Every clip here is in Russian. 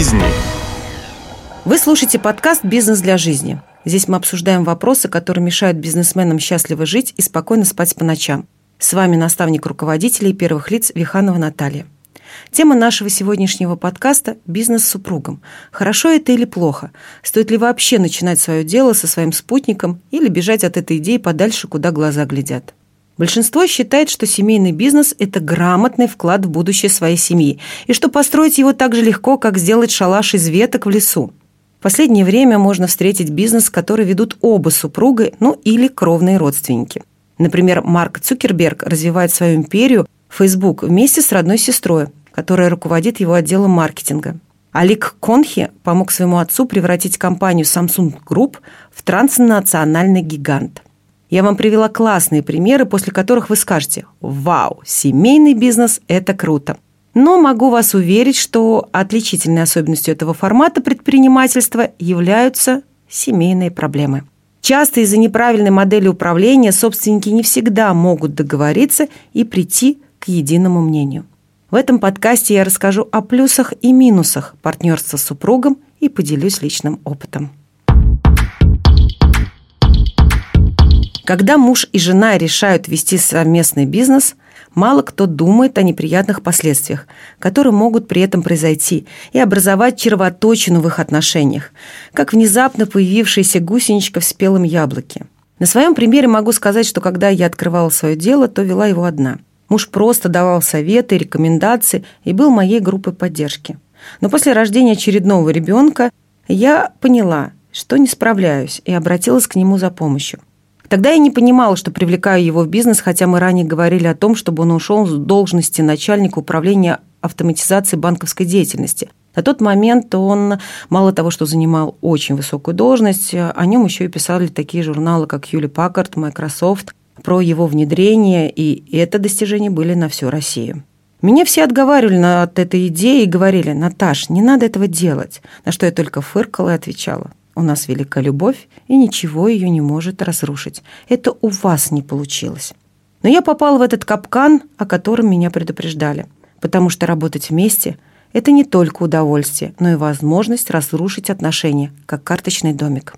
жизни. Вы слушаете подкаст «Бизнес для жизни». Здесь мы обсуждаем вопросы, которые мешают бизнесменам счастливо жить и спокойно спать по ночам. С вами наставник руководителей первых лиц Виханова Наталья. Тема нашего сегодняшнего подкаста – бизнес с супругом. Хорошо это или плохо? Стоит ли вообще начинать свое дело со своим спутником или бежать от этой идеи подальше, куда глаза глядят? Большинство считает, что семейный бизнес – это грамотный вклад в будущее своей семьи, и что построить его так же легко, как сделать шалаш из веток в лесу. В последнее время можно встретить бизнес, который ведут оба супруга, ну или кровные родственники. Например, Марк Цукерберг развивает свою империю Facebook вместе с родной сестрой, которая руководит его отделом маркетинга. Алик Конхи помог своему отцу превратить компанию Samsung Group в транснациональный гигант – я вам привела классные примеры, после которых вы скажете «Вау, семейный бизнес – это круто». Но могу вас уверить, что отличительной особенностью этого формата предпринимательства являются семейные проблемы. Часто из-за неправильной модели управления собственники не всегда могут договориться и прийти к единому мнению. В этом подкасте я расскажу о плюсах и минусах партнерства с супругом и поделюсь личным опытом. Когда муж и жена решают вести совместный бизнес, мало кто думает о неприятных последствиях, которые могут при этом произойти, и образовать червоточину в их отношениях, как внезапно появившаяся гусеничка в спелом яблоке. На своем примере могу сказать, что когда я открывала свое дело, то вела его одна. Муж просто давал советы, рекомендации и был моей группой поддержки. Но после рождения очередного ребенка я поняла, что не справляюсь, и обратилась к нему за помощью. Тогда я не понимала, что привлекаю его в бизнес, хотя мы ранее говорили о том, чтобы он ушел с должности начальника управления автоматизацией банковской деятельности. На тот момент он мало того, что занимал очень высокую должность, о нем еще и писали такие журналы, как Юли Паккарт, Microsoft, про его внедрение, и это достижения были на всю Россию. Меня все отговаривали от этой идеи и говорили, Наташ, не надо этого делать, на что я только фыркала и отвечала. У нас велика любовь, и ничего ее не может разрушить. Это у вас не получилось. Но я попала в этот капкан, о котором меня предупреждали. Потому что работать вместе – это не только удовольствие, но и возможность разрушить отношения, как карточный домик.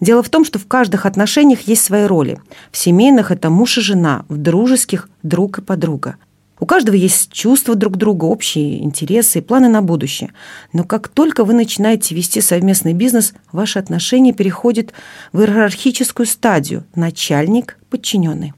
Дело в том, что в каждых отношениях есть свои роли. В семейных – это муж и жена, в дружеских – друг и подруга. У каждого есть чувства друг друга, общие интересы и планы на будущее. Но как только вы начинаете вести совместный бизнес, ваши отношения переходят в иерархическую стадию – начальник-подчиненный.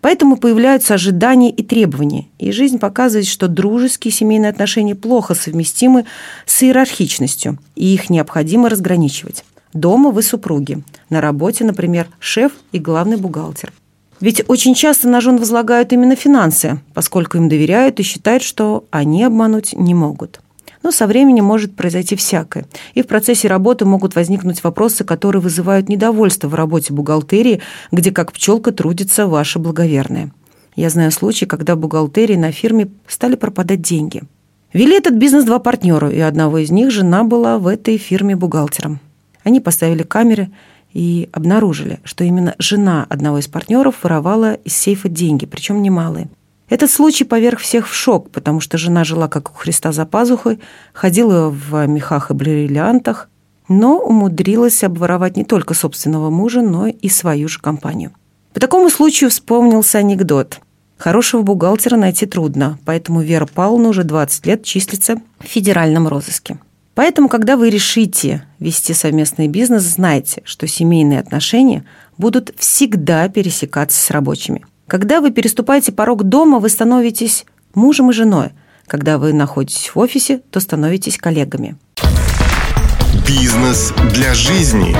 Поэтому появляются ожидания и требования. И жизнь показывает, что дружеские семейные отношения плохо совместимы с иерархичностью, и их необходимо разграничивать. Дома вы супруги. На работе, например, шеф и главный бухгалтер. Ведь очень часто на жен возлагают именно финансы, поскольку им доверяют и считают, что они обмануть не могут. Но со временем может произойти всякое. И в процессе работы могут возникнуть вопросы, которые вызывают недовольство в работе бухгалтерии, где как пчелка трудится ваша благоверная. Я знаю случаи, когда бухгалтерии на фирме стали пропадать деньги. Вели этот бизнес два партнера, и одного из них жена была в этой фирме бухгалтером. Они поставили камеры – и обнаружили, что именно жена одного из партнеров воровала из сейфа деньги, причем немалые. Этот случай поверг всех в шок, потому что жена жила как у Христа за пазухой, ходила в мехах и бриллиантах, но умудрилась обворовать не только собственного мужа, но и свою же компанию. По такому случаю вспомнился анекдот. Хорошего бухгалтера найти трудно, поэтому Вера Павловна уже 20 лет числится в федеральном розыске. Поэтому, когда вы решите вести совместный бизнес, знайте, что семейные отношения будут всегда пересекаться с рабочими. Когда вы переступаете порог дома, вы становитесь мужем и женой. Когда вы находитесь в офисе, то становитесь коллегами. Бизнес для жизни.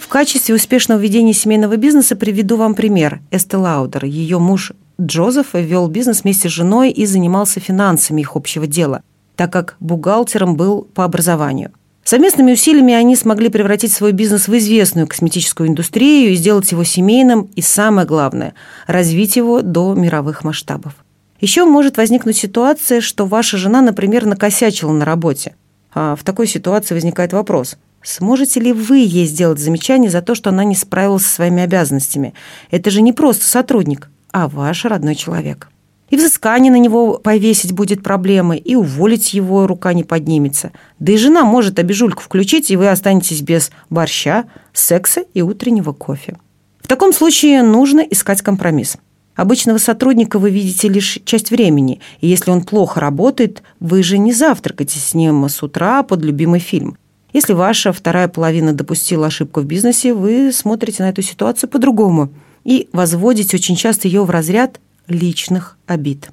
В качестве успешного ведения семейного бизнеса приведу вам пример. Эсте Лаудер, ее муж Джозеф вел бизнес вместе с женой и занимался финансами их общего дела так как бухгалтером был по образованию. Совместными усилиями они смогли превратить свой бизнес в известную косметическую индустрию и сделать его семейным, и самое главное – развить его до мировых масштабов. Еще может возникнуть ситуация, что ваша жена, например, накосячила на работе. А в такой ситуации возникает вопрос – Сможете ли вы ей сделать замечание за то, что она не справилась со своими обязанностями? Это же не просто сотрудник, а ваш родной человек. И взыскание на него повесить будет проблемой, и уволить его рука не поднимется. Да и жена может обижульку включить, и вы останетесь без борща, секса и утреннего кофе. В таком случае нужно искать компромисс. Обычного сотрудника вы видите лишь часть времени, и если он плохо работает, вы же не завтракаете с ним с утра под любимый фильм. Если ваша вторая половина допустила ошибку в бизнесе, вы смотрите на эту ситуацию по-другому и возводите очень часто ее в разряд личных обид.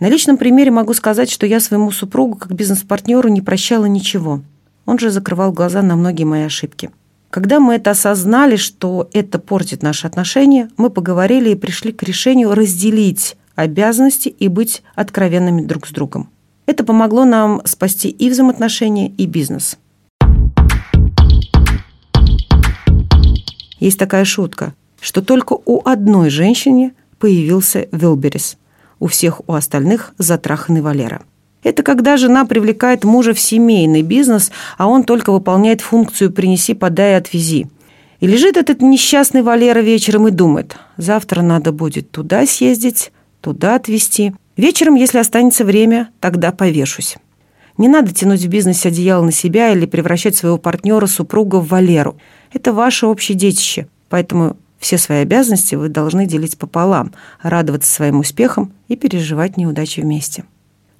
На личном примере могу сказать, что я своему супругу как бизнес-партнеру не прощала ничего. Он же закрывал глаза на многие мои ошибки. Когда мы это осознали, что это портит наши отношения, мы поговорили и пришли к решению разделить обязанности и быть откровенными друг с другом. Это помогло нам спасти и взаимоотношения, и бизнес. Есть такая шутка, что только у одной женщины появился Вилберис, у всех у остальных затраханный Валера – это когда жена привлекает мужа в семейный бизнес, а он только выполняет функцию «принеси, подай, отвези». И лежит этот несчастный Валера вечером и думает, завтра надо будет туда съездить, туда отвезти. Вечером, если останется время, тогда повешусь. Не надо тянуть в бизнесе одеяло на себя или превращать своего партнера, супруга в Валеру. Это ваше общее детище, поэтому все свои обязанности вы должны делить пополам, радоваться своим успехам и переживать неудачи вместе.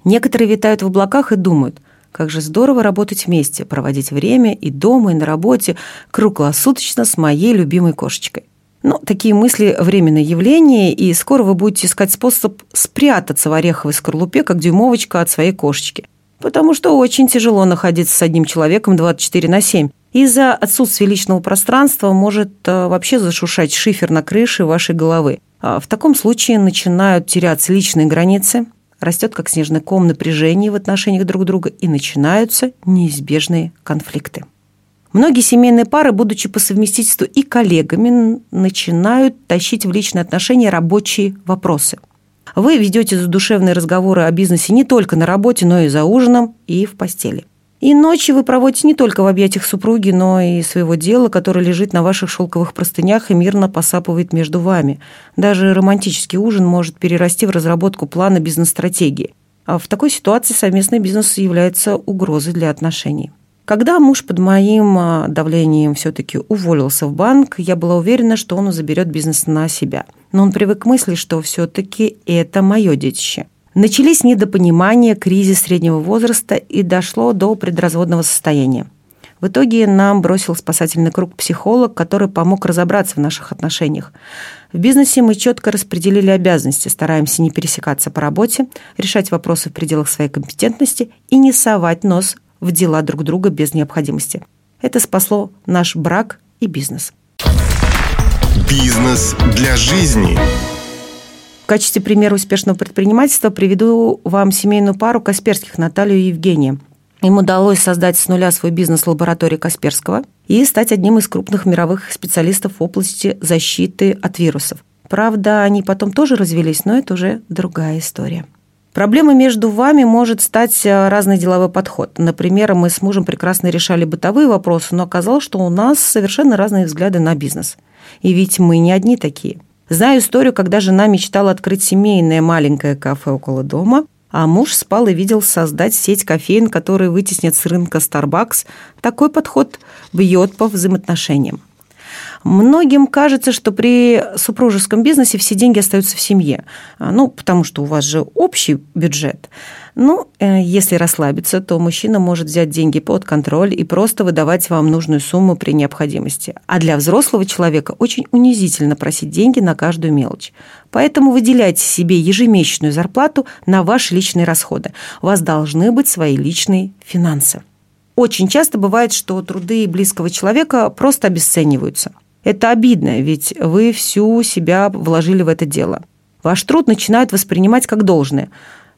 Некоторые витают в облаках и думают, как же здорово работать вместе, проводить время и дома, и на работе, круглосуточно с моей любимой кошечкой. Но такие мысли – временное явление, и скоро вы будете искать способ спрятаться в ореховой скорлупе, как дюймовочка от своей кошечки. Потому что очень тяжело находиться с одним человеком 24 на 7. Из-за отсутствия личного пространства может э, вообще зашушать шифер на крыше вашей головы. А в таком случае начинают теряться личные границы, растет как снежный ком напряжение в отношениях друг друга и начинаются неизбежные конфликты. Многие семейные пары, будучи по совместительству и коллегами, начинают тащить в личные отношения рабочие вопросы. Вы ведете задушевные разговоры о бизнесе не только на работе, но и за ужином, и в постели. И ночи вы проводите не только в объятиях супруги, но и своего дела, которое лежит на ваших шелковых простынях и мирно посапывает между вами. Даже романтический ужин может перерасти в разработку плана бизнес-стратегии. А в такой ситуации совместный бизнес является угрозой для отношений. Когда муж под моим а, давлением все-таки уволился в банк, я была уверена, что он заберет бизнес на себя. Но он привык к мысли, что все-таки это мое детище. Начались недопонимания, кризис среднего возраста и дошло до предразводного состояния. В итоге нам бросил спасательный круг психолог, который помог разобраться в наших отношениях. В бизнесе мы четко распределили обязанности, стараемся не пересекаться по работе, решать вопросы в пределах своей компетентности и не совать нос в дела друг друга без необходимости. Это спасло наш брак и бизнес. Бизнес для жизни. В качестве примера успешного предпринимательства приведу вам семейную пару Касперских Наталью и Евгения. Им удалось создать с нуля свой бизнес лаборатории Касперского и стать одним из крупных мировых специалистов в области защиты от вирусов. Правда, они потом тоже развелись, но это уже другая история. Проблемой между вами может стать э, разный деловой подход. Например, мы с мужем прекрасно решали бытовые вопросы, но оказалось, что у нас совершенно разные взгляды на бизнес. И ведь мы не одни такие. Знаю историю, когда жена мечтала открыть семейное маленькое кафе около дома, а муж спал и видел создать сеть кофеин, которые вытеснят с рынка Starbucks. Такой подход бьет по взаимоотношениям. Многим кажется, что при супружеском бизнесе все деньги остаются в семье. А, ну, потому что у вас же общий бюджет. Ну, э, если расслабиться, то мужчина может взять деньги под контроль и просто выдавать вам нужную сумму при необходимости. А для взрослого человека очень унизительно просить деньги на каждую мелочь. Поэтому выделяйте себе ежемесячную зарплату на ваши личные расходы. У вас должны быть свои личные финансы. Очень часто бывает, что труды близкого человека просто обесцениваются – это обидно, ведь вы всю себя вложили в это дело. Ваш труд начинают воспринимать как должное.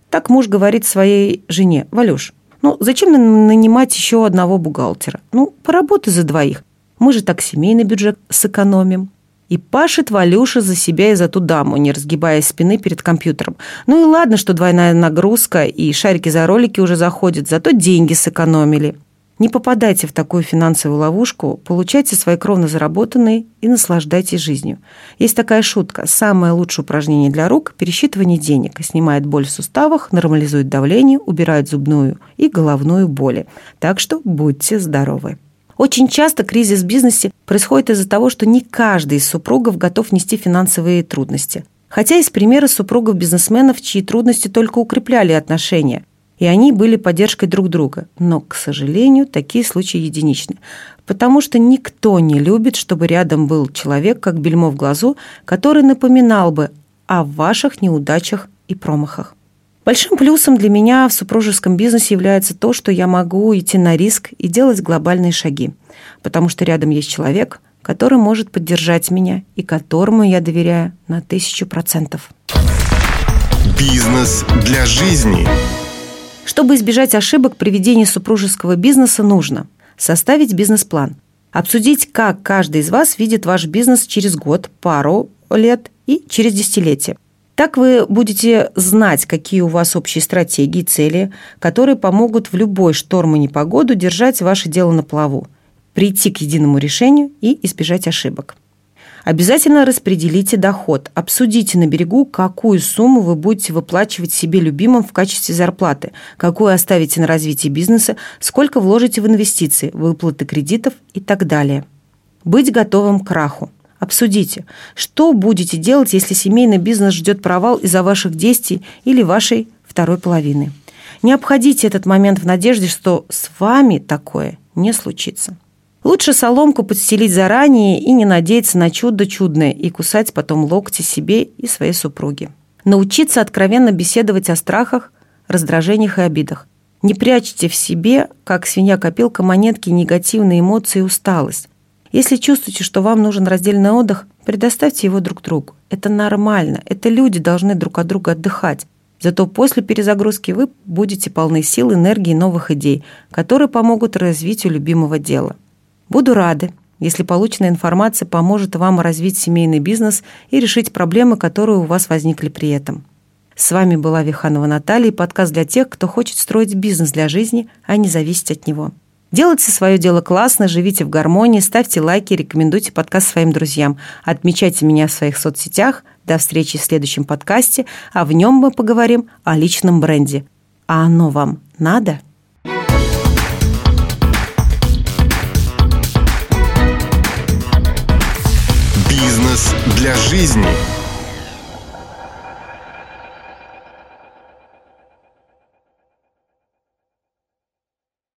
Так муж говорит своей жене, «Валюш, ну зачем нанимать еще одного бухгалтера? Ну, поработай за двоих. Мы же так семейный бюджет сэкономим». И пашет Валюша за себя и за ту даму, не разгибая спины перед компьютером. Ну и ладно, что двойная нагрузка и шарики за ролики уже заходят, зато деньги сэкономили. Не попадайте в такую финансовую ловушку, получайте свои кровно заработанные и наслаждайтесь жизнью. Есть такая шутка. Самое лучшее упражнение для рук – пересчитывание денег. Снимает боль в суставах, нормализует давление, убирает зубную и головную боли. Так что будьте здоровы. Очень часто кризис в бизнесе происходит из-за того, что не каждый из супругов готов нести финансовые трудности. Хотя есть примеры супругов-бизнесменов, чьи трудности только укрепляли отношения – и они были поддержкой друг друга. Но, к сожалению, такие случаи единичны, потому что никто не любит, чтобы рядом был человек, как бельмо в глазу, который напоминал бы о ваших неудачах и промахах. Большим плюсом для меня в супружеском бизнесе является то, что я могу идти на риск и делать глобальные шаги, потому что рядом есть человек, который может поддержать меня и которому я доверяю на тысячу процентов. Бизнес для жизни. Чтобы избежать ошибок при ведении супружеского бизнеса, нужно составить бизнес-план, обсудить, как каждый из вас видит ваш бизнес через год, пару лет и через десятилетие. Так вы будете знать, какие у вас общие стратегии, цели, которые помогут в любой шторм и непогоду держать ваше дело на плаву, прийти к единому решению и избежать ошибок. Обязательно распределите доход. Обсудите на берегу, какую сумму вы будете выплачивать себе любимым в качестве зарплаты, какую оставите на развитие бизнеса, сколько вложите в инвестиции, выплаты кредитов и так далее. Быть готовым к краху. Обсудите, что будете делать, если семейный бизнес ждет провал из-за ваших действий или вашей второй половины. Не обходите этот момент в надежде, что с вами такое не случится. Лучше соломку подстелить заранее и не надеяться на чудо чудное и кусать потом локти себе и своей супруге. Научиться откровенно беседовать о страхах, раздражениях и обидах. Не прячьте в себе, как свинья-копилка, монетки, негативные эмоции и усталость. Если чувствуете, что вам нужен раздельный отдых, предоставьте его друг другу. Это нормально. Это люди должны друг от друга отдыхать. Зато после перезагрузки вы будете полны сил, энергии и новых идей, которые помогут развитию любимого дела. Буду рада, если полученная информация поможет вам развить семейный бизнес и решить проблемы, которые у вас возникли при этом. С вами была Виханова Наталья и подкаст для тех, кто хочет строить бизнес для жизни, а не зависеть от него. Делайте свое дело классно, живите в гармонии, ставьте лайки, рекомендуйте подкаст своим друзьям. Отмечайте меня в своих соцсетях. До встречи в следующем подкасте, а в нем мы поговорим о личном бренде. А оно вам надо? Для жизни.